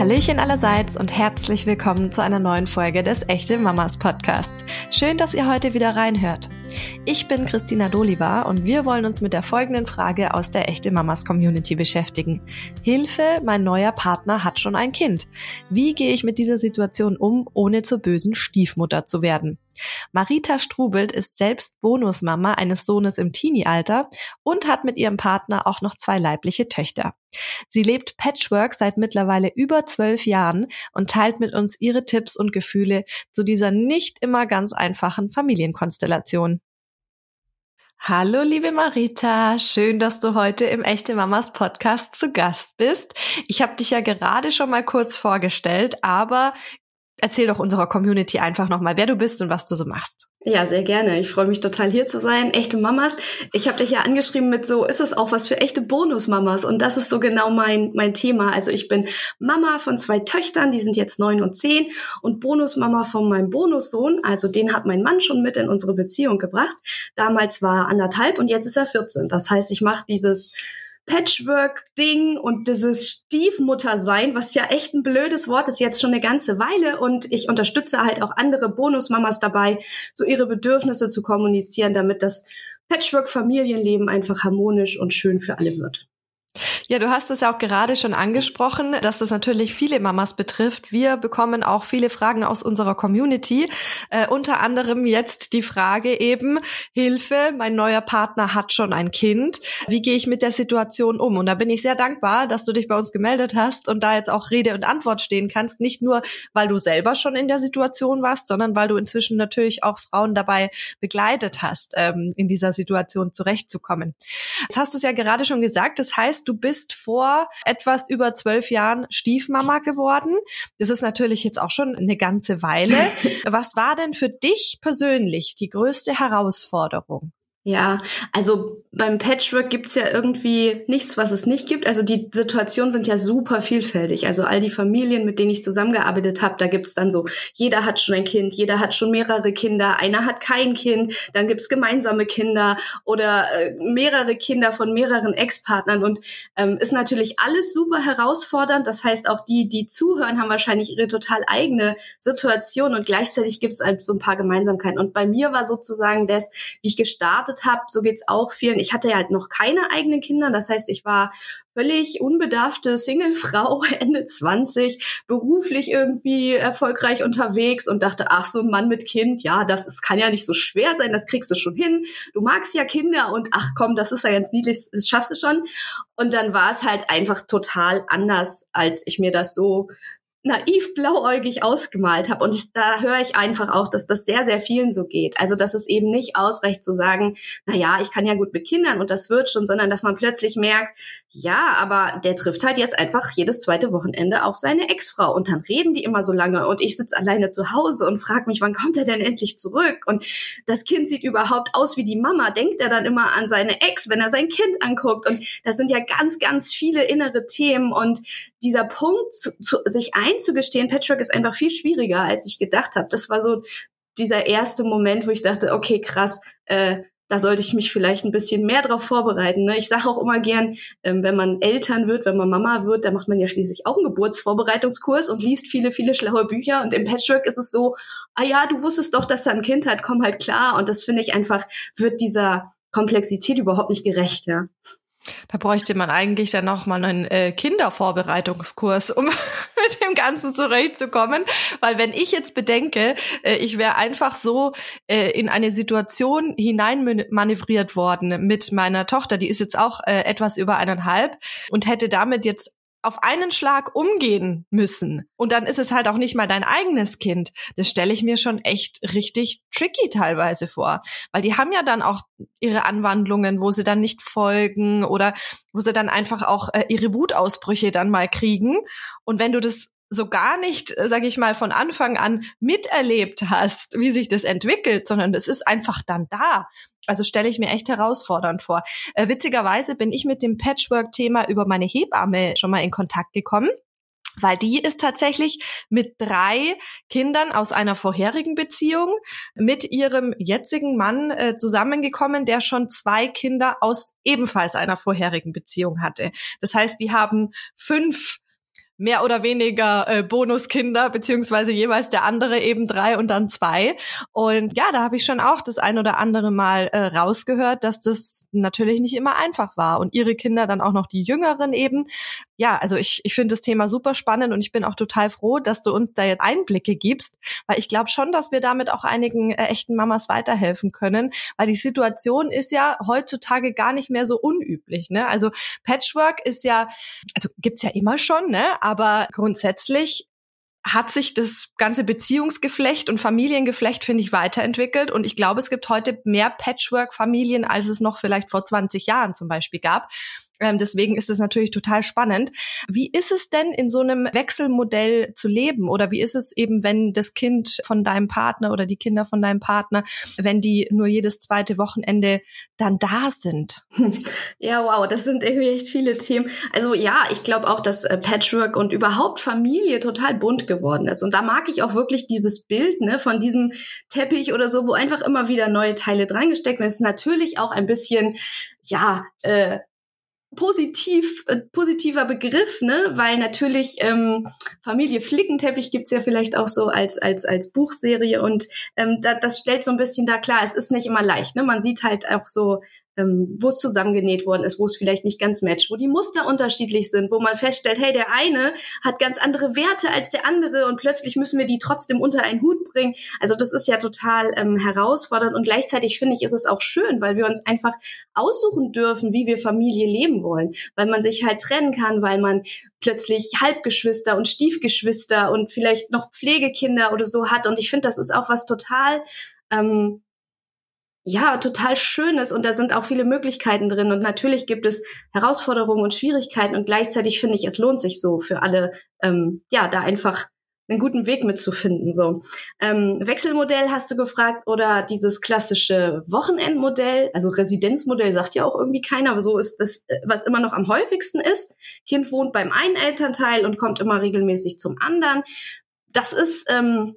Hallöchen allerseits und herzlich willkommen zu einer neuen Folge des Echte Mamas Podcasts. Schön, dass ihr heute wieder reinhört. Ich bin Christina Doliva und wir wollen uns mit der folgenden Frage aus der Echte Mamas Community beschäftigen. Hilfe, mein neuer Partner hat schon ein Kind. Wie gehe ich mit dieser Situation um, ohne zur bösen Stiefmutter zu werden? Marita Strubelt ist selbst Bonusmama eines Sohnes im Teenie-Alter und hat mit ihrem Partner auch noch zwei leibliche Töchter. Sie lebt Patchwork seit mittlerweile über zwölf Jahren und teilt mit uns ihre Tipps und Gefühle zu dieser nicht immer ganz einfachen Familienkonstellation. Hallo, liebe Marita. Schön, dass du heute im Echte Mamas Podcast zu Gast bist. Ich habe dich ja gerade schon mal kurz vorgestellt, aber erzähl doch unserer Community einfach nochmal, wer du bist und was du so machst. Ja, sehr gerne. Ich freue mich total hier zu sein. Echte Mamas. Ich habe dich ja angeschrieben mit so, ist es auch was für echte Bonusmamas? Und das ist so genau mein, mein Thema. Also ich bin Mama von zwei Töchtern, die sind jetzt neun und zehn und Bonusmama von meinem Bonussohn. Also den hat mein Mann schon mit in unsere Beziehung gebracht. Damals war anderthalb und jetzt ist er 14. Das heißt, ich mache dieses Patchwork-Ding und dieses Stiefmutter-Sein, was ja echt ein blödes Wort ist, jetzt schon eine ganze Weile. Und ich unterstütze halt auch andere Bonusmamas dabei, so ihre Bedürfnisse zu kommunizieren, damit das Patchwork-Familienleben einfach harmonisch und schön für alle wird. Ja, du hast es ja auch gerade schon angesprochen, dass das natürlich viele Mamas betrifft. Wir bekommen auch viele Fragen aus unserer Community. Äh, unter anderem jetzt die Frage eben, Hilfe, mein neuer Partner hat schon ein Kind. Wie gehe ich mit der Situation um? Und da bin ich sehr dankbar, dass du dich bei uns gemeldet hast und da jetzt auch Rede und Antwort stehen kannst. Nicht nur, weil du selber schon in der Situation warst, sondern weil du inzwischen natürlich auch Frauen dabei begleitet hast, ähm, in dieser Situation zurechtzukommen. Jetzt hast du es ja gerade schon gesagt. Das heißt, du bist bist vor etwas über zwölf Jahren Stiefmama geworden. Das ist natürlich jetzt auch schon eine ganze Weile. Was war denn für dich persönlich die größte Herausforderung? Ja, also beim Patchwork gibt's ja irgendwie nichts, was es nicht gibt. Also die Situationen sind ja super vielfältig. Also all die Familien, mit denen ich zusammengearbeitet habe, da gibt's dann so, jeder hat schon ein Kind, jeder hat schon mehrere Kinder, einer hat kein Kind, dann gibt's gemeinsame Kinder oder äh, mehrere Kinder von mehreren Ex-Partnern. Und ähm, ist natürlich alles super herausfordernd. Das heißt, auch die, die zuhören, haben wahrscheinlich ihre total eigene Situation und gleichzeitig gibt's halt so ein paar Gemeinsamkeiten. Und bei mir war sozusagen das, wie ich gestartet gestartet habe, so geht's auch vielen. Ich hatte ja halt noch keine eigenen Kinder, das heißt, ich war völlig unbedarfte Singlefrau, Ende 20, beruflich irgendwie erfolgreich unterwegs und dachte, ach so ein Mann mit Kind, ja, das ist, kann ja nicht so schwer sein, das kriegst du schon hin. Du magst ja Kinder und ach komm, das ist ja ganz niedlich, das schaffst du schon. Und dann war es halt einfach total anders, als ich mir das so naiv blauäugig ausgemalt habe. Und ich, da höre ich einfach auch, dass das sehr, sehr vielen so geht. Also, dass es eben nicht ausreicht zu sagen, na ja, ich kann ja gut mit Kindern und das wird schon, sondern dass man plötzlich merkt, ja, aber der trifft halt jetzt einfach jedes zweite Wochenende auch seine Ex-Frau und dann reden die immer so lange und ich sitze alleine zu Hause und frage mich, wann kommt er denn endlich zurück? Und das Kind sieht überhaupt aus wie die Mama. Denkt er dann immer an seine Ex, wenn er sein Kind anguckt? Und das sind ja ganz, ganz viele innere Themen und dieser Punkt, zu, zu, sich einzugestehen, Patchwork ist einfach viel schwieriger, als ich gedacht habe. Das war so dieser erste Moment, wo ich dachte, okay, krass, äh, da sollte ich mich vielleicht ein bisschen mehr darauf vorbereiten. Ne? Ich sage auch immer gern, ähm, wenn man Eltern wird, wenn man Mama wird, dann macht man ja schließlich auch einen Geburtsvorbereitungskurs und liest viele, viele schlaue Bücher. Und im Patchwork ist es so, ah ja, du wusstest doch, dass er ein Kind hat, komm halt klar. Und das finde ich einfach, wird dieser Komplexität überhaupt nicht gerecht, ja. Da bräuchte man eigentlich dann noch mal einen äh, Kindervorbereitungskurs, um mit dem Ganzen zurechtzukommen. Weil wenn ich jetzt bedenke, äh, ich wäre einfach so äh, in eine Situation hineinmanövriert worden mit meiner Tochter, die ist jetzt auch äh, etwas über eineinhalb und hätte damit jetzt auf einen Schlag umgehen müssen. Und dann ist es halt auch nicht mal dein eigenes Kind. Das stelle ich mir schon echt richtig tricky teilweise vor. Weil die haben ja dann auch ihre Anwandlungen, wo sie dann nicht folgen oder wo sie dann einfach auch äh, ihre Wutausbrüche dann mal kriegen. Und wenn du das so gar nicht, äh, sage ich mal, von Anfang an miterlebt hast, wie sich das entwickelt, sondern es ist einfach dann da. Also stelle ich mir echt herausfordernd vor. Äh, witzigerweise bin ich mit dem Patchwork-Thema über meine Hebamme schon mal in Kontakt gekommen weil die ist tatsächlich mit drei Kindern aus einer vorherigen Beziehung mit ihrem jetzigen Mann äh, zusammengekommen, der schon zwei Kinder aus ebenfalls einer vorherigen Beziehung hatte. Das heißt, die haben fünf mehr oder weniger äh, Bonuskinder, beziehungsweise jeweils der andere eben drei und dann zwei. Und ja, da habe ich schon auch das ein oder andere Mal äh, rausgehört, dass das natürlich nicht immer einfach war. Und ihre Kinder dann auch noch die Jüngeren eben. Ja, also ich, ich finde das Thema super spannend und ich bin auch total froh, dass du uns da jetzt Einblicke gibst, weil ich glaube schon, dass wir damit auch einigen äh, echten Mamas weiterhelfen können, weil die Situation ist ja heutzutage gar nicht mehr so unüblich. Ne? Also Patchwork ist ja, also gibt's ja immer schon, ne? aber grundsätzlich hat sich das ganze Beziehungsgeflecht und Familiengeflecht, finde ich, weiterentwickelt. Und ich glaube, es gibt heute mehr Patchwork-Familien, als es noch vielleicht vor 20 Jahren zum Beispiel gab. Ähm, deswegen ist es natürlich total spannend. Wie ist es denn in so einem Wechselmodell zu leben? Oder wie ist es eben, wenn das Kind von deinem Partner oder die Kinder von deinem Partner, wenn die nur jedes zweite Wochenende dann da sind? Ja, wow, das sind irgendwie echt viele Themen. Also ja, ich glaube auch, dass äh, Patchwork und überhaupt Familie total bunt geworden ist. Und da mag ich auch wirklich dieses Bild ne, von diesem Teppich oder so, wo einfach immer wieder neue Teile dran gesteckt werden. Es ist natürlich auch ein bisschen ja, äh, positiv äh, positiver Begriff, ne? Weil natürlich ähm, Familie Flickenteppich gibt's ja vielleicht auch so als als als Buchserie und ähm, da, das stellt so ein bisschen da klar, es ist nicht immer leicht, ne? Man sieht halt auch so ähm, wo es zusammengenäht worden ist, wo es vielleicht nicht ganz matcht, wo die Muster unterschiedlich sind, wo man feststellt, hey, der eine hat ganz andere Werte als der andere und plötzlich müssen wir die trotzdem unter einen Hut bringen. Also das ist ja total ähm, herausfordernd und gleichzeitig finde ich, ist es auch schön, weil wir uns einfach aussuchen dürfen, wie wir Familie leben wollen, weil man sich halt trennen kann, weil man plötzlich Halbgeschwister und Stiefgeschwister und vielleicht noch Pflegekinder oder so hat und ich finde, das ist auch was total ähm, ja, total schönes und da sind auch viele Möglichkeiten drin und natürlich gibt es Herausforderungen und Schwierigkeiten und gleichzeitig finde ich, es lohnt sich so für alle, ähm, ja, da einfach einen guten Weg mitzufinden. So ähm, Wechselmodell hast du gefragt oder dieses klassische Wochenendmodell, also Residenzmodell sagt ja auch irgendwie keiner, aber so ist das, äh, was immer noch am häufigsten ist. Kind wohnt beim einen Elternteil und kommt immer regelmäßig zum anderen. Das ist ähm,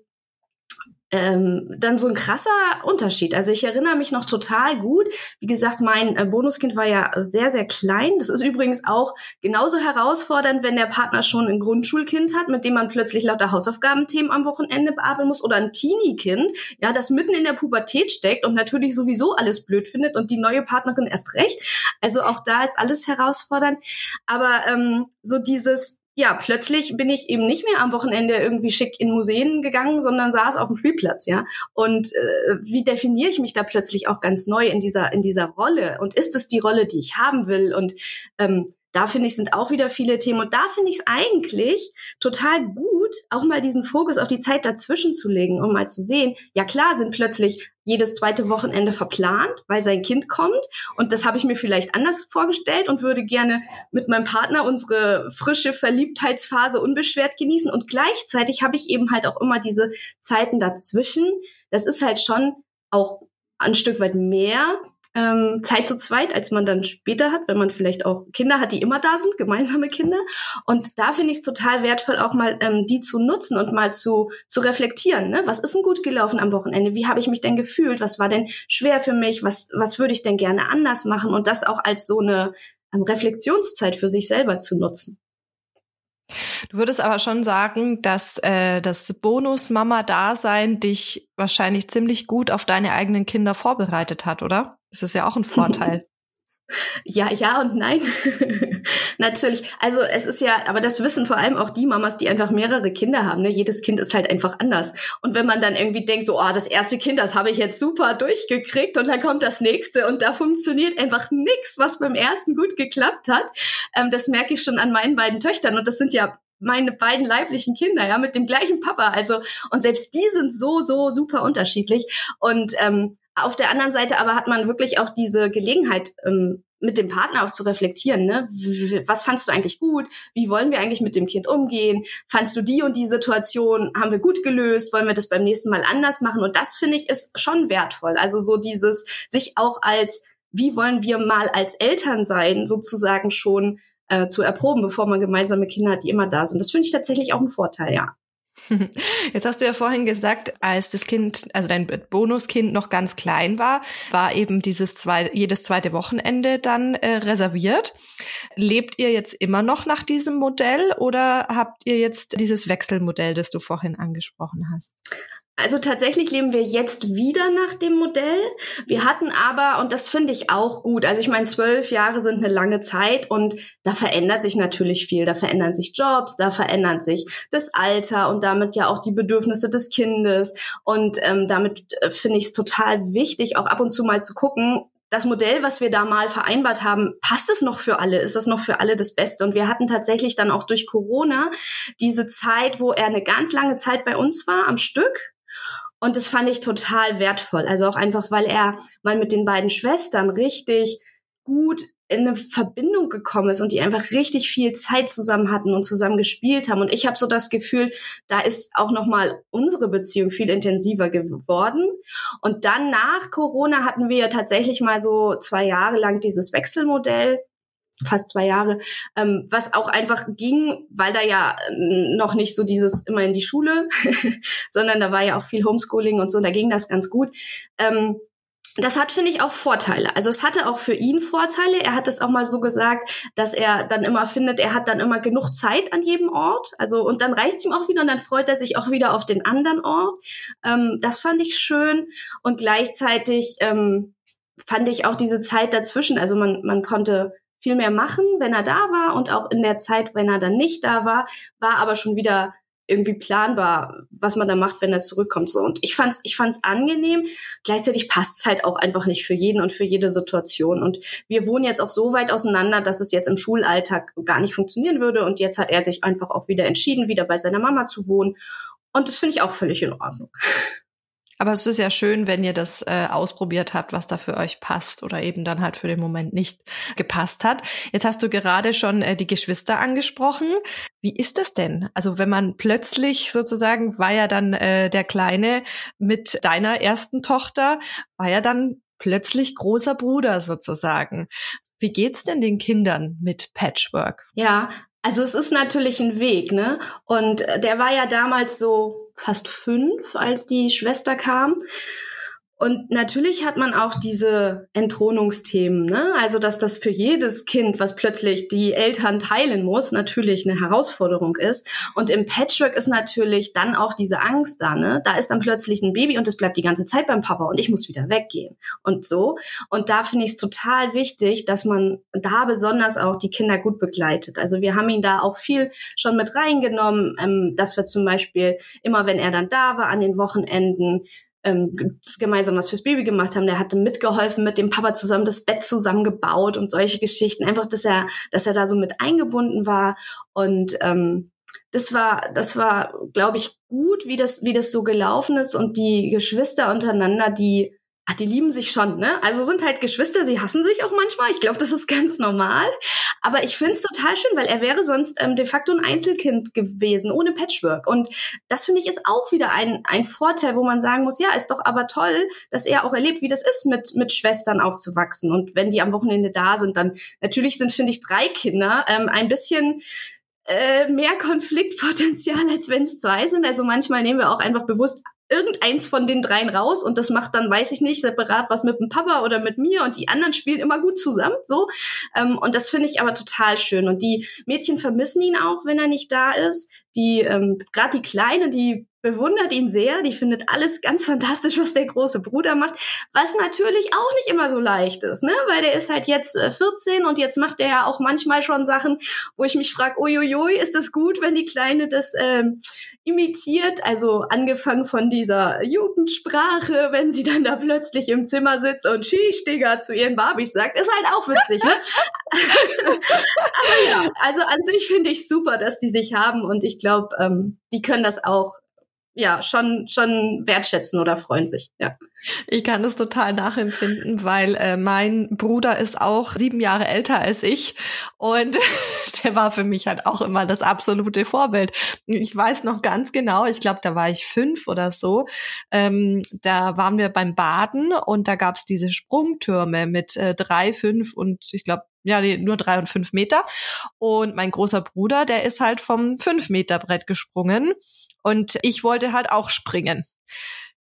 ähm, dann so ein krasser Unterschied. Also ich erinnere mich noch total gut. Wie gesagt, mein äh, Bonuskind war ja sehr, sehr klein. Das ist übrigens auch genauso herausfordernd, wenn der Partner schon ein Grundschulkind hat, mit dem man plötzlich lauter Hausaufgabenthemen am Wochenende bearbeiten muss oder ein Teenie-Kind, ja, das mitten in der Pubertät steckt und natürlich sowieso alles blöd findet und die neue Partnerin erst recht. Also auch da ist alles herausfordernd. Aber ähm, so dieses ja, plötzlich bin ich eben nicht mehr am Wochenende irgendwie schick in Museen gegangen, sondern saß auf dem Spielplatz, ja. Und äh, wie definiere ich mich da plötzlich auch ganz neu in dieser in dieser Rolle? Und ist es die Rolle, die ich haben will? Und ähm, da finde ich, sind auch wieder viele Themen. Und da finde ich es eigentlich total gut, auch mal diesen Fokus auf die Zeit dazwischen zu legen, um mal zu sehen, ja klar sind plötzlich jedes zweite Wochenende verplant, weil sein Kind kommt. Und das habe ich mir vielleicht anders vorgestellt und würde gerne mit meinem Partner unsere frische Verliebtheitsphase unbeschwert genießen. Und gleichzeitig habe ich eben halt auch immer diese Zeiten dazwischen. Das ist halt schon auch ein Stück weit mehr ähm, Zeit zu zweit, als man dann später hat, wenn man vielleicht auch Kinder hat, die immer da sind, gemeinsame Kinder. Und da finde ich es total wertvoll, auch mal ähm, die zu nutzen und mal zu, zu reflektieren. Ne? Was ist denn gut gelaufen am Wochenende? Wie habe ich mich denn gefühlt? Was war denn schwer für mich? Was, was würde ich denn gerne anders machen? Und das auch als so eine ähm, Reflexionszeit für sich selber zu nutzen. Du würdest aber schon sagen, dass äh, das Bonus-Mama-Dasein dich wahrscheinlich ziemlich gut auf deine eigenen Kinder vorbereitet hat, oder? Das ist ja auch ein Vorteil. Ja, ja und nein. Natürlich. Also es ist ja, aber das wissen vor allem auch die Mamas, die einfach mehrere Kinder haben. Ne? Jedes Kind ist halt einfach anders. Und wenn man dann irgendwie denkt, so, oh, das erste Kind, das habe ich jetzt super durchgekriegt und dann kommt das nächste und da funktioniert einfach nichts, was beim ersten gut geklappt hat. Ähm, das merke ich schon an meinen beiden Töchtern. Und das sind ja meine beiden leiblichen Kinder, ja, mit dem gleichen Papa. Also, und selbst die sind so, so super unterschiedlich. Und ähm, auf der anderen Seite aber hat man wirklich auch diese Gelegenheit, ähm, mit dem Partner auch zu reflektieren. Ne? Was fandst du eigentlich gut? Wie wollen wir eigentlich mit dem Kind umgehen? Fandst du die und die Situation? Haben wir gut gelöst? Wollen wir das beim nächsten Mal anders machen? Und das finde ich ist schon wertvoll. Also so dieses sich auch als, wie wollen wir mal als Eltern sein, sozusagen schon äh, zu erproben, bevor man gemeinsame Kinder hat, die immer da sind. Das finde ich tatsächlich auch ein Vorteil, ja. Jetzt hast du ja vorhin gesagt, als das Kind, also dein Bonuskind noch ganz klein war, war eben dieses zwei, jedes zweite Wochenende dann äh, reserviert. Lebt ihr jetzt immer noch nach diesem Modell oder habt ihr jetzt dieses Wechselmodell, das du vorhin angesprochen hast? Also tatsächlich leben wir jetzt wieder nach dem Modell. Wir hatten aber, und das finde ich auch gut, also ich meine, zwölf Jahre sind eine lange Zeit und da verändert sich natürlich viel. Da verändern sich Jobs, da verändert sich das Alter und damit ja auch die Bedürfnisse des Kindes. Und ähm, damit äh, finde ich es total wichtig, auch ab und zu mal zu gucken, das Modell, was wir da mal vereinbart haben, passt es noch für alle? Ist das noch für alle das Beste? Und wir hatten tatsächlich dann auch durch Corona diese Zeit, wo er eine ganz lange Zeit bei uns war am Stück und das fand ich total wertvoll. Also auch einfach, weil er mal mit den beiden Schwestern richtig gut in eine Verbindung gekommen ist und die einfach richtig viel Zeit zusammen hatten und zusammen gespielt haben. Und ich habe so das Gefühl, da ist auch noch mal unsere Beziehung viel intensiver geworden. Und dann nach Corona hatten wir ja tatsächlich mal so zwei Jahre lang dieses Wechselmodell fast zwei Jahre, ähm, was auch einfach ging, weil da ja noch nicht so dieses immer in die Schule, sondern da war ja auch viel Homeschooling und so, da ging das ganz gut. Ähm, das hat, finde ich, auch Vorteile. Also es hatte auch für ihn Vorteile. Er hat es auch mal so gesagt, dass er dann immer findet, er hat dann immer genug Zeit an jedem Ort. Also und dann reicht's ihm auch wieder und dann freut er sich auch wieder auf den anderen Ort. Ähm, das fand ich schön und gleichzeitig ähm, fand ich auch diese Zeit dazwischen. Also man man konnte viel mehr machen, wenn er da war und auch in der Zeit, wenn er dann nicht da war, war aber schon wieder irgendwie planbar, was man da macht, wenn er zurückkommt. So und ich fand's, ich fand's angenehm. Gleichzeitig passt's halt auch einfach nicht für jeden und für jede Situation. Und wir wohnen jetzt auch so weit auseinander, dass es jetzt im Schulalltag gar nicht funktionieren würde. Und jetzt hat er sich einfach auch wieder entschieden, wieder bei seiner Mama zu wohnen. Und das finde ich auch völlig in Ordnung. Aber es ist ja schön, wenn ihr das äh, ausprobiert habt, was da für euch passt oder eben dann halt für den Moment nicht gepasst hat. Jetzt hast du gerade schon äh, die Geschwister angesprochen. Wie ist das denn? Also wenn man plötzlich sozusagen war ja dann äh, der Kleine mit deiner ersten Tochter, war ja dann plötzlich großer Bruder sozusagen. Wie geht's denn den Kindern mit Patchwork? Ja, also es ist natürlich ein Weg, ne? Und äh, der war ja damals so fast fünf, als die Schwester kam. Und natürlich hat man auch diese Entthronungsthemen, ne? Also, dass das für jedes Kind, was plötzlich die Eltern teilen muss, natürlich eine Herausforderung ist. Und im Patchwork ist natürlich dann auch diese Angst da, ne? Da ist dann plötzlich ein Baby und es bleibt die ganze Zeit beim Papa und ich muss wieder weggehen und so. Und da finde ich es total wichtig, dass man da besonders auch die Kinder gut begleitet. Also wir haben ihn da auch viel schon mit reingenommen, ähm, dass wir zum Beispiel immer, wenn er dann da war an den Wochenenden, ähm, gemeinsam was fürs Baby gemacht haben. Der hatte mitgeholfen, mit dem Papa zusammen das Bett zusammengebaut und solche Geschichten. Einfach, dass er, dass er da so mit eingebunden war. Und ähm, das war, das war, glaube ich, gut, wie das, wie das so gelaufen ist. Und die Geschwister untereinander, die Ach, die lieben sich schon, ne? Also sind halt Geschwister, sie hassen sich auch manchmal. Ich glaube, das ist ganz normal. Aber ich finde es total schön, weil er wäre sonst ähm, de facto ein Einzelkind gewesen, ohne Patchwork. Und das finde ich ist auch wieder ein, ein Vorteil, wo man sagen muss, ja, ist doch aber toll, dass er auch erlebt, wie das ist, mit, mit Schwestern aufzuwachsen. Und wenn die am Wochenende da sind, dann natürlich sind, finde ich, drei Kinder ähm, ein bisschen äh, mehr Konfliktpotenzial, als wenn es zwei sind. Also manchmal nehmen wir auch einfach bewusst irgendeins von den dreien raus und das macht dann, weiß ich nicht, separat was mit dem Papa oder mit mir und die anderen spielen immer gut zusammen, so. Ähm, und das finde ich aber total schön. Und die Mädchen vermissen ihn auch, wenn er nicht da ist. Die, ähm, gerade die Kleine, die bewundert ihn sehr, die findet alles ganz fantastisch, was der große Bruder macht, was natürlich auch nicht immer so leicht ist, ne? Weil der ist halt jetzt äh, 14 und jetzt macht er ja auch manchmal schon Sachen, wo ich mich frage, uiuiui, ist das gut, wenn die Kleine das ähm, imitiert, also angefangen von dieser Jugendsprache, wenn sie dann da plötzlich im Zimmer sitzt und Digga, zu ihren Barbies sagt, ist halt auch witzig, ne? Aber ja, also an sich finde ich super, dass die sich haben und ich glaube, ähm, die können das auch ja schon schon wertschätzen oder freuen sich. Ja. Ich kann das total nachempfinden, weil äh, mein Bruder ist auch sieben Jahre älter als ich und der war für mich halt auch immer das absolute Vorbild. Ich weiß noch ganz genau, ich glaube, da war ich fünf oder so. Ähm, da waren wir beim Baden und da gab's diese Sprungtürme mit äh, drei, fünf und ich glaube ja, nur drei und fünf Meter. Und mein großer Bruder, der ist halt vom fünf Meter Brett gesprungen. Und ich wollte halt auch springen.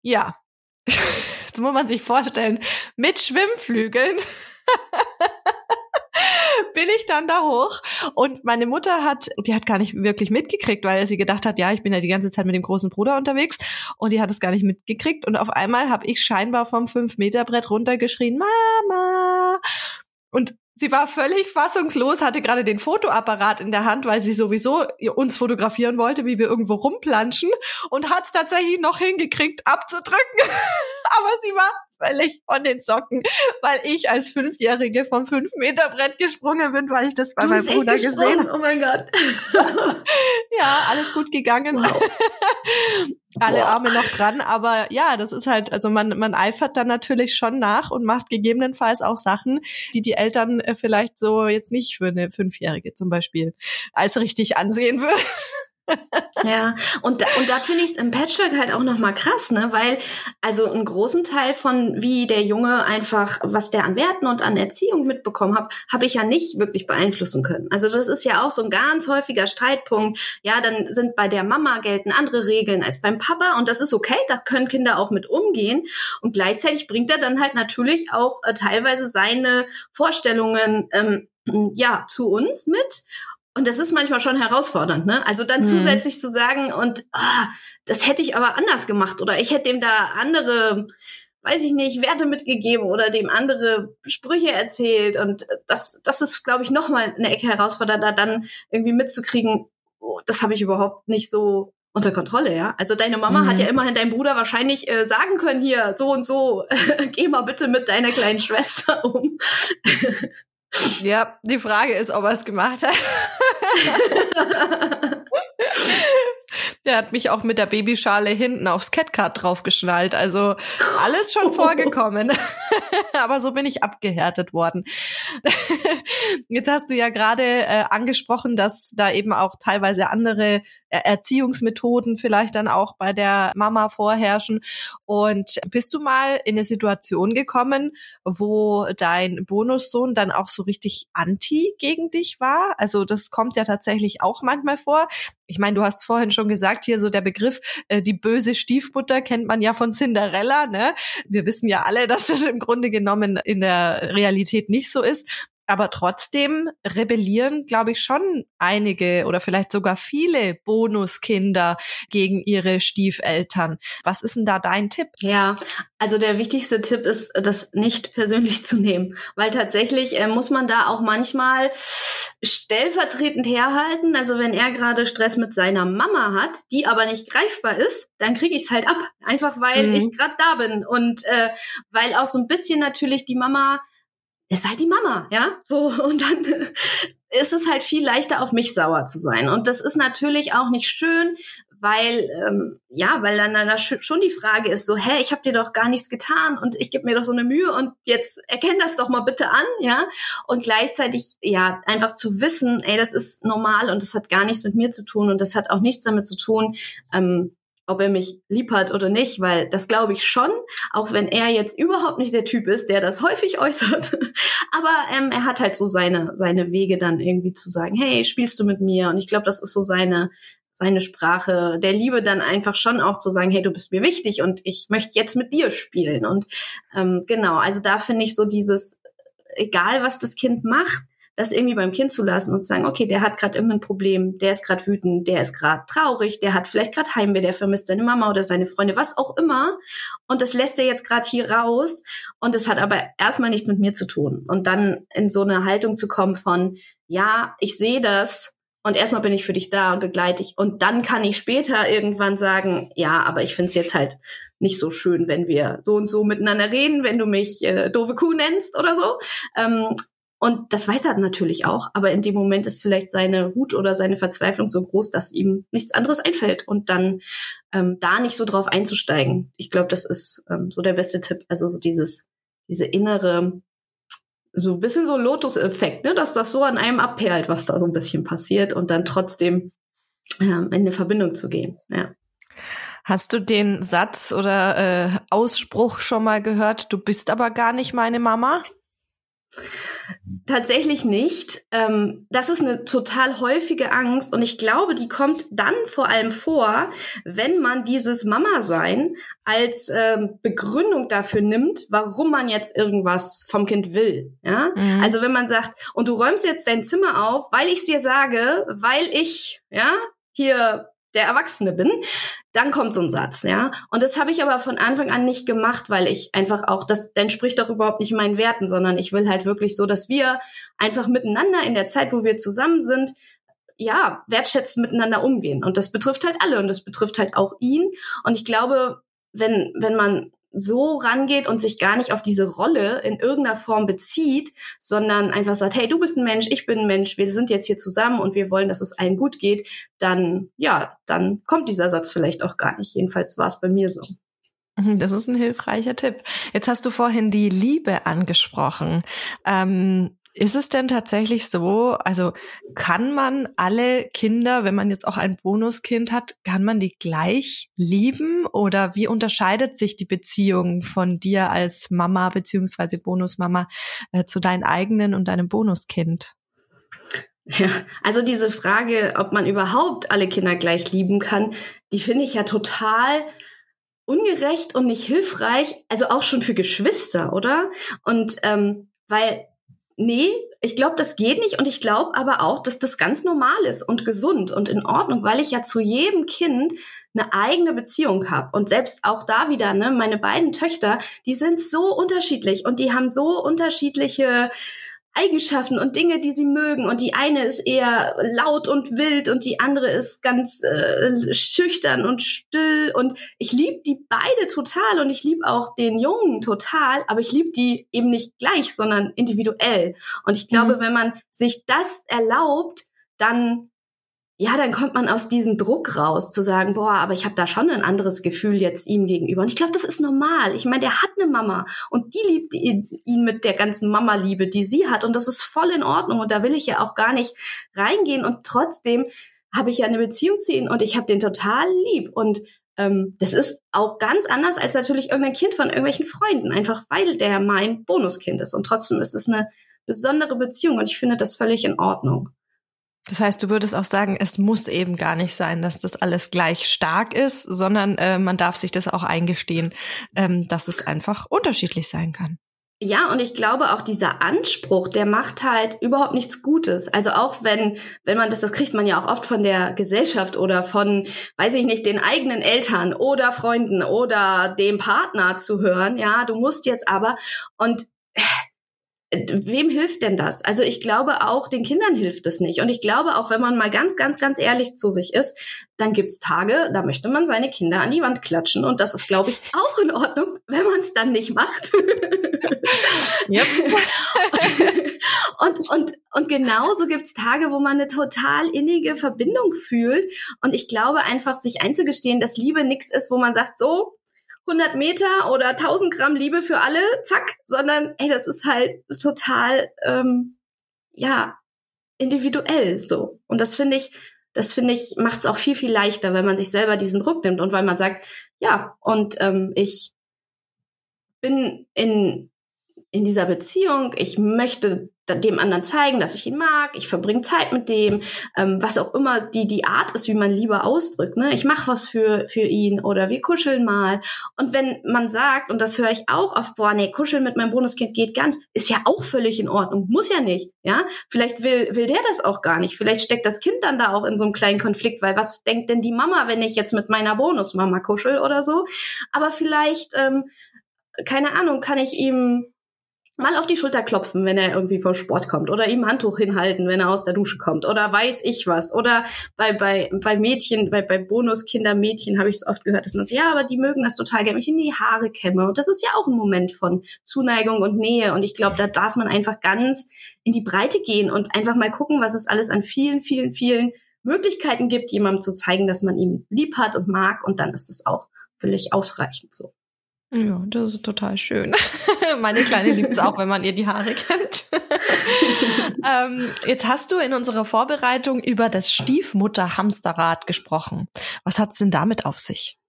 Ja. Das muss man sich vorstellen. Mit Schwimmflügeln. bin ich dann da hoch und meine Mutter hat, die hat gar nicht wirklich mitgekriegt, weil sie gedacht hat, ja, ich bin ja die ganze Zeit mit dem großen Bruder unterwegs und die hat es gar nicht mitgekriegt und auf einmal habe ich scheinbar vom 5-Meter-Brett runtergeschrien, Mama! Und sie war völlig fassungslos, hatte gerade den Fotoapparat in der Hand, weil sie sowieso uns fotografieren wollte, wie wir irgendwo rumplanschen und hat es tatsächlich noch hingekriegt, abzudrücken. Aber sie war völlig von den Socken, weil ich als Fünfjährige vom fünf Meter Brett gesprungen bin, weil ich das bei du meinem Bruder gesehen habe. Oh mein Gott. ja, alles gut gegangen. Wow. Alle Boah. Arme noch dran, aber ja, das ist halt, also man, man eifert dann natürlich schon nach und macht gegebenenfalls auch Sachen, die die Eltern äh, vielleicht so jetzt nicht für eine Fünfjährige zum Beispiel als richtig ansehen würden ja, und da, und da finde ich es im Patchwork halt auch nochmal krass, ne? Weil, also einen großen Teil von wie der Junge einfach, was der an Werten und an Erziehung mitbekommen hat, habe ich ja nicht wirklich beeinflussen können. Also das ist ja auch so ein ganz häufiger Streitpunkt. Ja, dann sind bei der Mama gelten andere Regeln als beim Papa und das ist okay, da können Kinder auch mit umgehen. Und gleichzeitig bringt er dann halt natürlich auch äh, teilweise seine Vorstellungen ähm, ja zu uns mit und das ist manchmal schon herausfordernd, ne? Also dann mhm. zusätzlich zu sagen, und ah, das hätte ich aber anders gemacht oder ich hätte dem da andere, weiß ich nicht, Werte mitgegeben oder dem andere Sprüche erzählt. Und das, das ist, glaube ich, nochmal eine Ecke herausfordernder, dann irgendwie mitzukriegen, oh, das habe ich überhaupt nicht so unter Kontrolle, ja. Also deine Mama mhm. hat ja immerhin deinem Bruder wahrscheinlich äh, sagen können, hier, so und so, geh mal bitte mit deiner kleinen Schwester um. Ja, die Frage ist, ob er es gemacht hat. Der hat mich auch mit der Babyschale hinten aufs Catcard draufgeschnallt. Also alles schon vorgekommen. Aber so bin ich abgehärtet worden. Jetzt hast du ja gerade äh, angesprochen, dass da eben auch teilweise andere äh, Erziehungsmethoden vielleicht dann auch bei der Mama vorherrschen. Und bist du mal in eine Situation gekommen, wo dein Bonussohn dann auch so richtig anti gegen dich war? Also das kommt ja tatsächlich auch manchmal vor. Ich meine, du hast vorhin schon gesagt, hier so der Begriff, äh, die böse Stiefmutter kennt man ja von Cinderella, ne? Wir wissen ja alle, dass das im Grunde genommen in der Realität nicht so ist. Aber trotzdem rebellieren, glaube ich, schon einige oder vielleicht sogar viele Bonuskinder gegen ihre Stiefeltern. Was ist denn da dein Tipp? Ja, also der wichtigste Tipp ist, das nicht persönlich zu nehmen, weil tatsächlich äh, muss man da auch manchmal stellvertretend herhalten. Also wenn er gerade Stress mit seiner Mama hat, die aber nicht greifbar ist, dann kriege ich es halt ab, einfach weil mhm. ich gerade da bin und äh, weil auch so ein bisschen natürlich die Mama ist halt die Mama, ja, so und dann ist es halt viel leichter auf mich sauer zu sein. Und das ist natürlich auch nicht schön, weil ähm, ja, weil dann, dann schon die Frage ist so, hä, ich habe dir doch gar nichts getan und ich gebe mir doch so eine Mühe und jetzt erkenn das doch mal bitte an, ja, und gleichzeitig ja einfach zu wissen, ey, das ist normal und das hat gar nichts mit mir zu tun und das hat auch nichts damit zu tun, ähm, ob er mich lieb hat oder nicht, weil das glaube ich schon, auch wenn er jetzt überhaupt nicht der Typ ist, der das häufig äußert. Aber ähm, er hat halt so seine, seine Wege dann irgendwie zu sagen, hey, spielst du mit mir? Und ich glaube, das ist so seine, seine Sprache der Liebe dann einfach schon auch zu sagen, hey, du bist mir wichtig und ich möchte jetzt mit dir spielen. Und ähm, genau, also da finde ich so dieses, egal was das Kind macht, das irgendwie beim Kind zu lassen und zu sagen, okay, der hat gerade irgendein Problem, der ist gerade wütend, der ist gerade traurig, der hat vielleicht gerade Heimweh, der vermisst seine Mama oder seine Freunde, was auch immer. Und das lässt er jetzt gerade hier raus. Und das hat aber erstmal nichts mit mir zu tun. Und dann in so eine Haltung zu kommen von, ja, ich sehe das, und erstmal bin ich für dich da und begleite dich. Und dann kann ich später irgendwann sagen, ja, aber ich finde es jetzt halt nicht so schön, wenn wir so und so miteinander reden, wenn du mich äh, doofe Kuh nennst oder so. Ähm, und das weiß er natürlich auch, aber in dem Moment ist vielleicht seine Wut oder seine Verzweiflung so groß, dass ihm nichts anderes einfällt und dann ähm, da nicht so drauf einzusteigen. Ich glaube, das ist ähm, so der beste Tipp. Also so dieses, diese innere, so ein bisschen so Lotus-Effekt, ne, dass das so an einem abperlt, was da so ein bisschen passiert und dann trotzdem ähm, in eine Verbindung zu gehen. Ja. Hast du den Satz oder äh, Ausspruch schon mal gehört, du bist aber gar nicht meine Mama? Tatsächlich nicht. Ähm, das ist eine total häufige Angst und ich glaube, die kommt dann vor allem vor, wenn man dieses Mama-Sein als ähm, Begründung dafür nimmt, warum man jetzt irgendwas vom Kind will. Ja? Mhm. Also wenn man sagt, und du räumst jetzt dein Zimmer auf, weil ich es dir sage, weil ich ja hier der Erwachsene bin, dann kommt so ein Satz, ja. Und das habe ich aber von Anfang an nicht gemacht, weil ich einfach auch, das entspricht doch überhaupt nicht meinen Werten, sondern ich will halt wirklich so, dass wir einfach miteinander in der Zeit, wo wir zusammen sind, ja, wertschätzend miteinander umgehen. Und das betrifft halt alle und das betrifft halt auch ihn. Und ich glaube, wenn, wenn man so rangeht und sich gar nicht auf diese Rolle in irgendeiner Form bezieht, sondern einfach sagt, hey, du bist ein Mensch, ich bin ein Mensch, wir sind jetzt hier zusammen und wir wollen, dass es allen gut geht, dann, ja, dann kommt dieser Satz vielleicht auch gar nicht. Jedenfalls war es bei mir so. Mhm, das ist ein hilfreicher Tipp. Jetzt hast du vorhin die Liebe angesprochen. Ähm, ist es denn tatsächlich so, also kann man alle Kinder, wenn man jetzt auch ein Bonuskind hat, kann man die gleich lieben oder wie unterscheidet sich die Beziehung von dir als Mama beziehungsweise Bonusmama äh, zu deinen eigenen und deinem Bonuskind? Ja, also diese Frage, ob man überhaupt alle Kinder gleich lieben kann, die finde ich ja total ungerecht und nicht hilfreich, also auch schon für Geschwister, oder? Und ähm, weil nee, ich glaube, das geht nicht und ich glaube aber auch, dass das ganz normal ist und gesund und in Ordnung, weil ich ja zu jedem Kind eine eigene Beziehung habe. Und selbst auch da wieder, ne, meine beiden Töchter, die sind so unterschiedlich und die haben so unterschiedliche Eigenschaften und Dinge, die sie mögen. Und die eine ist eher laut und wild und die andere ist ganz äh, schüchtern und still. Und ich liebe die beide total und ich liebe auch den Jungen total, aber ich liebe die eben nicht gleich, sondern individuell. Und ich glaube, mhm. wenn man sich das erlaubt, dann ja, dann kommt man aus diesem Druck raus, zu sagen, boah, aber ich habe da schon ein anderes Gefühl jetzt ihm gegenüber. Und ich glaube, das ist normal. Ich meine, der hat eine Mama und die liebt ihn mit der ganzen Mama-Liebe, die sie hat. Und das ist voll in Ordnung. Und da will ich ja auch gar nicht reingehen. Und trotzdem habe ich ja eine Beziehung zu ihm und ich habe den total lieb. Und ähm, das ist auch ganz anders als natürlich irgendein Kind von irgendwelchen Freunden, einfach weil der mein Bonuskind ist. Und trotzdem ist es eine besondere Beziehung und ich finde das völlig in Ordnung. Das heißt, du würdest auch sagen, es muss eben gar nicht sein, dass das alles gleich stark ist, sondern äh, man darf sich das auch eingestehen, ähm, dass es einfach unterschiedlich sein kann. Ja, und ich glaube auch dieser Anspruch, der macht halt überhaupt nichts Gutes. Also auch wenn, wenn man das, das kriegt man ja auch oft von der Gesellschaft oder von, weiß ich nicht, den eigenen Eltern oder Freunden oder dem Partner zu hören. Ja, du musst jetzt aber und wem hilft denn das? Also ich glaube auch, den Kindern hilft es nicht. Und ich glaube auch, wenn man mal ganz, ganz, ganz ehrlich zu sich ist, dann gibt's Tage, da möchte man seine Kinder an die Wand klatschen. Und das ist, glaube ich, auch in Ordnung, wenn man es dann nicht macht. und, und, und genauso gibt's Tage, wo man eine total innige Verbindung fühlt. Und ich glaube einfach, sich einzugestehen, dass Liebe nichts ist, wo man sagt, so, 100 Meter oder 1000 Gramm Liebe für alle, zack, sondern ey, das ist halt total, ähm, ja, individuell so. Und das finde ich, das finde ich, macht es auch viel, viel leichter, wenn man sich selber diesen Druck nimmt und weil man sagt, ja, und ähm, ich bin in, in dieser Beziehung, ich möchte dem anderen zeigen, dass ich ihn mag, ich verbringe Zeit mit dem, ähm, was auch immer die, die Art ist, wie man lieber ausdrückt. Ne? Ich mache was für, für ihn oder wir kuscheln mal. Und wenn man sagt, und das höre ich auch oft, boah, nee, kuscheln mit meinem Bonuskind geht gar nicht, ist ja auch völlig in Ordnung, muss ja nicht. Ja, Vielleicht will, will der das auch gar nicht. Vielleicht steckt das Kind dann da auch in so einem kleinen Konflikt, weil was denkt denn die Mama, wenn ich jetzt mit meiner Bonusmama kuschel oder so? Aber vielleicht, ähm, keine Ahnung, kann ich ihm mal auf die Schulter klopfen, wenn er irgendwie vom Sport kommt oder ihm Handtuch hinhalten, wenn er aus der Dusche kommt oder weiß ich was oder bei bei bei Mädchen, bei bei Bonuskindermädchen habe ich es oft gehört, dass man sagt, ja, aber die mögen das total gerne, ich in die Haare kämme. Und das ist ja auch ein Moment von Zuneigung und Nähe. Und ich glaube, da darf man einfach ganz in die Breite gehen und einfach mal gucken, was es alles an vielen vielen vielen Möglichkeiten gibt, jemandem zu zeigen, dass man ihn lieb hat und mag. Und dann ist es auch völlig ausreichend so. Ja, das ist total schön. Meine Kleine liebt es auch, wenn man ihr die Haare kennt. ähm, jetzt hast du in unserer Vorbereitung über das Stiefmutter-Hamsterrad gesprochen. Was hat's denn damit auf sich?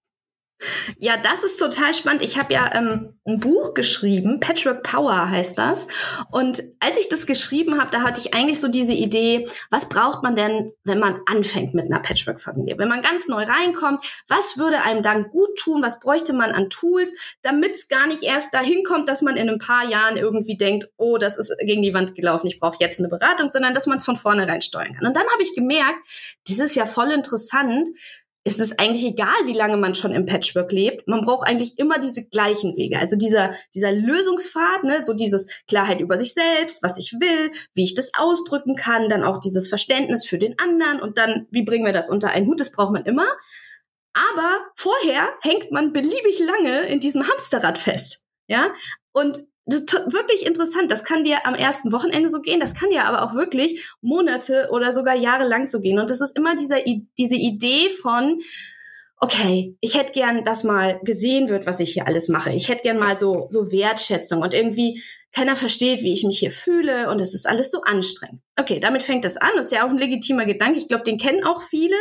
Ja, das ist total spannend. Ich habe ja ähm, ein Buch geschrieben, Patchwork Power heißt das. Und als ich das geschrieben habe, da hatte ich eigentlich so diese Idee, was braucht man denn, wenn man anfängt mit einer Patchwork-Familie? Wenn man ganz neu reinkommt, was würde einem dann gut tun? Was bräuchte man an Tools, damit es gar nicht erst dahin kommt, dass man in ein paar Jahren irgendwie denkt, oh, das ist gegen die Wand gelaufen, ich brauche jetzt eine Beratung, sondern dass man es von vornherein steuern kann. Und dann habe ich gemerkt, das ist ja voll interessant, ist es eigentlich egal, wie lange man schon im Patchwork lebt. Man braucht eigentlich immer diese gleichen Wege. Also dieser, dieser Lösungspfad, ne, so dieses Klarheit über sich selbst, was ich will, wie ich das ausdrücken kann, dann auch dieses Verständnis für den anderen und dann, wie bringen wir das unter einen Hut, das braucht man immer. Aber vorher hängt man beliebig lange in diesem Hamsterrad fest. Ja, und wirklich interessant. Das kann dir am ersten Wochenende so gehen, das kann dir aber auch wirklich Monate oder sogar Jahre lang so gehen. Und das ist immer dieser, diese Idee von, okay, ich hätte gern, dass mal gesehen wird, was ich hier alles mache. Ich hätte gern mal so, so Wertschätzung und irgendwie keiner versteht, wie ich mich hier fühle und es ist alles so anstrengend. Okay, damit fängt das an. Das ist ja auch ein legitimer Gedanke. Ich glaube, den kennen auch viele.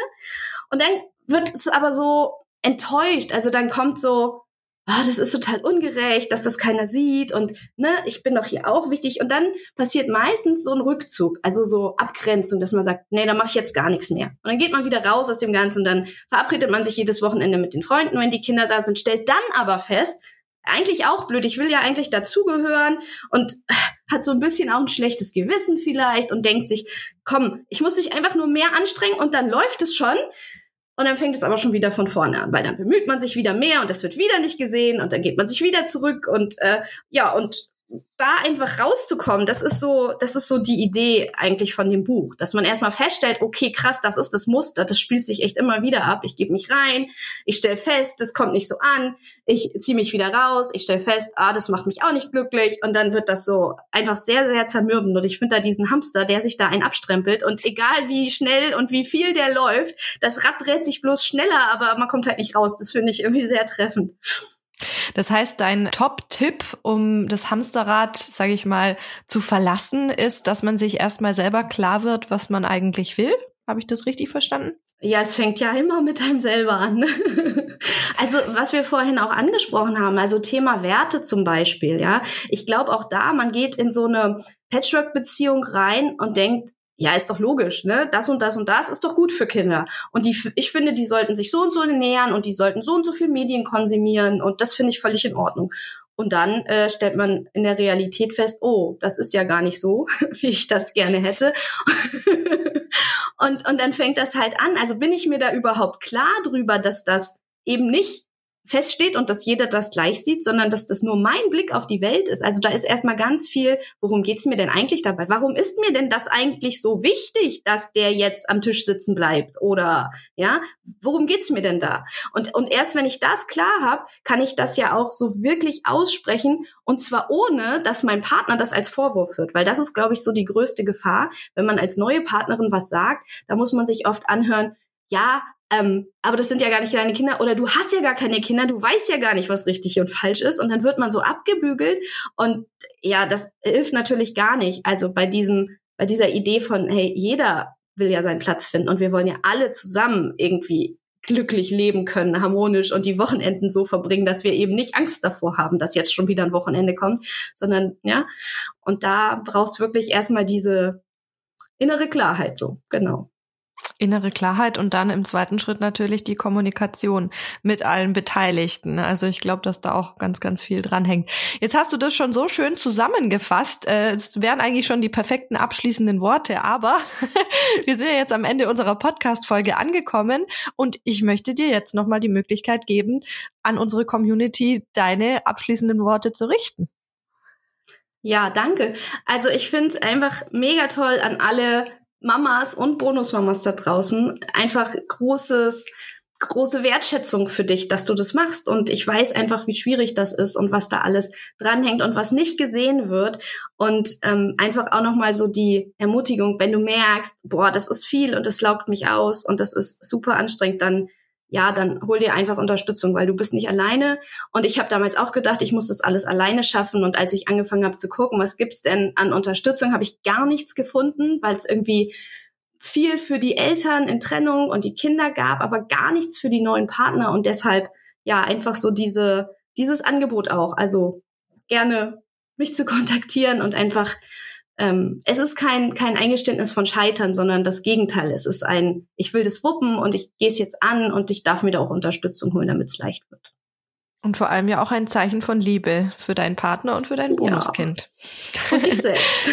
Und dann wird es aber so enttäuscht. Also dann kommt so, oh, das ist total ungerecht, dass das keiner sieht und ne, ich bin doch hier auch wichtig. Und dann passiert meistens so ein Rückzug, also so Abgrenzung, dass man sagt, nee, da mache ich jetzt gar nichts mehr. Und dann geht man wieder raus aus dem Ganzen und dann verabredet man sich jedes Wochenende mit den Freunden, wenn die Kinder da sind, stellt dann aber fest, eigentlich auch blöd, ich will ja eigentlich dazugehören und hat so ein bisschen auch ein schlechtes Gewissen vielleicht und denkt sich, komm, ich muss mich einfach nur mehr anstrengen und dann läuft es schon. Und dann fängt es aber schon wieder von vorne an, weil dann bemüht man sich wieder mehr und das wird wieder nicht gesehen und dann geht man sich wieder zurück und äh, ja, und da einfach rauszukommen, das ist so, das ist so die Idee eigentlich von dem Buch, dass man erstmal feststellt, okay, krass, das ist das Muster, das spielt sich echt immer wieder ab. Ich gebe mich rein, ich stelle fest, das kommt nicht so an, ich ziehe mich wieder raus, ich stelle fest, ah, das macht mich auch nicht glücklich und dann wird das so einfach sehr, sehr zermürbend und ich finde da diesen Hamster, der sich da einen abstrempelt und egal wie schnell und wie viel der läuft, das Rad dreht sich bloß schneller, aber man kommt halt nicht raus. Das finde ich irgendwie sehr treffend. Das heißt, dein Top-Tipp, um das Hamsterrad, sage ich mal, zu verlassen, ist, dass man sich erstmal selber klar wird, was man eigentlich will. Habe ich das richtig verstanden? Ja, es fängt ja immer mit einem selber an. also, was wir vorhin auch angesprochen haben, also Thema Werte zum Beispiel, ja. Ich glaube auch da, man geht in so eine Patchwork-Beziehung rein und denkt, ja, ist doch logisch, ne? Das und das und das ist doch gut für Kinder. Und die, ich finde, die sollten sich so und so nähern und die sollten so und so viel Medien konsumieren und das finde ich völlig in Ordnung. Und dann äh, stellt man in der Realität fest, oh, das ist ja gar nicht so, wie ich das gerne hätte. und, und dann fängt das halt an. Also bin ich mir da überhaupt klar drüber, dass das eben nicht feststeht und dass jeder das gleich sieht, sondern dass das nur mein Blick auf die Welt ist. Also da ist erstmal ganz viel, worum geht's mir denn eigentlich dabei? Warum ist mir denn das eigentlich so wichtig, dass der jetzt am Tisch sitzen bleibt? Oder ja, worum geht's mir denn da? Und, und erst wenn ich das klar habe, kann ich das ja auch so wirklich aussprechen und zwar ohne, dass mein Partner das als Vorwurf führt, weil das ist, glaube ich, so die größte Gefahr, wenn man als neue Partnerin was sagt, da muss man sich oft anhören, ja, ähm, aber das sind ja gar nicht deine Kinder. Oder du hast ja gar keine Kinder, du weißt ja gar nicht, was richtig und falsch ist. Und dann wird man so abgebügelt. Und ja, das hilft natürlich gar nicht. Also bei diesem, bei dieser Idee von, hey, jeder will ja seinen Platz finden. Und wir wollen ja alle zusammen irgendwie glücklich leben können, harmonisch und die Wochenenden so verbringen, dass wir eben nicht Angst davor haben, dass jetzt schon wieder ein Wochenende kommt, sondern ja, und da braucht's wirklich erstmal diese innere Klarheit so, genau innere Klarheit und dann im zweiten Schritt natürlich die Kommunikation mit allen Beteiligten. Also ich glaube, dass da auch ganz, ganz viel dranhängt. Jetzt hast du das schon so schön zusammengefasst. Äh, es wären eigentlich schon die perfekten abschließenden Worte, aber wir sind ja jetzt am Ende unserer Podcast-Folge angekommen und ich möchte dir jetzt nochmal die Möglichkeit geben, an unsere Community deine abschließenden Worte zu richten. Ja, danke. Also ich finde es einfach mega toll an alle Mamas und Bonusmamas da draußen einfach großes, große Wertschätzung für dich, dass du das machst. Und ich weiß einfach, wie schwierig das ist und was da alles dranhängt und was nicht gesehen wird. Und ähm, einfach auch nochmal so die Ermutigung, wenn du merkst, boah, das ist viel und das laugt mich aus und das ist super anstrengend, dann ja, dann hol dir einfach Unterstützung, weil du bist nicht alleine. Und ich habe damals auch gedacht, ich muss das alles alleine schaffen. Und als ich angefangen habe zu gucken, was gibt's denn an Unterstützung, habe ich gar nichts gefunden, weil es irgendwie viel für die Eltern in Trennung und die Kinder gab, aber gar nichts für die neuen Partner. Und deshalb ja, einfach so diese, dieses Angebot auch. Also gerne mich zu kontaktieren und einfach, ähm, es ist kein, kein Eingeständnis von Scheitern, sondern das Gegenteil. Es ist ein, ich will das wuppen und ich gehe es jetzt an und ich darf mir da auch Unterstützung holen, damit es leicht wird. Und vor allem ja auch ein Zeichen von Liebe für deinen Partner und für dein Bonuskind. Ja. Und dich selbst.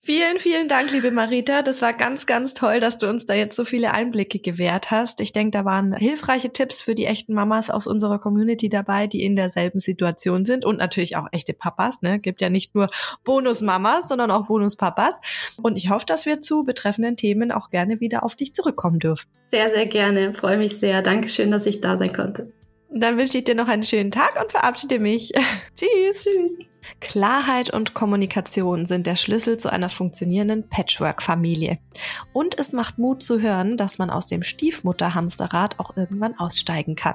vielen, vielen Dank, liebe Marita. Das war ganz, ganz toll, dass du uns da jetzt so viele Einblicke gewährt hast. Ich denke, da waren hilfreiche Tipps für die echten Mamas aus unserer Community dabei, die in derselben Situation sind und natürlich auch echte Papas. Ne? Gibt ja nicht nur Bonusmamas, sondern auch Bonuspapas. Und ich hoffe, dass wir zu betreffenden Themen auch gerne wieder auf dich zurückkommen dürfen. Sehr, sehr gerne. Freue mich sehr. Dankeschön, dass ich da sein konnte. Dann wünsche ich dir noch einen schönen Tag und verabschiede mich. Tschüss. Tschüss. Klarheit und Kommunikation sind der Schlüssel zu einer funktionierenden Patchwork-Familie. Und es macht Mut zu hören, dass man aus dem Stiefmutter-Hamsterrad auch irgendwann aussteigen kann.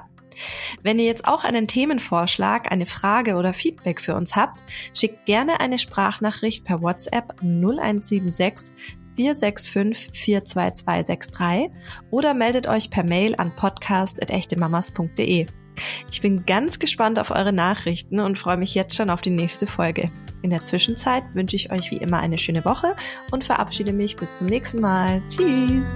Wenn ihr jetzt auch einen Themenvorschlag, eine Frage oder Feedback für uns habt, schickt gerne eine Sprachnachricht per WhatsApp 0176 465 42263 oder meldet euch per Mail an podcast.echtemamas.de. Ich bin ganz gespannt auf eure Nachrichten und freue mich jetzt schon auf die nächste Folge. In der Zwischenzeit wünsche ich euch wie immer eine schöne Woche und verabschiede mich bis zum nächsten Mal. Tschüss!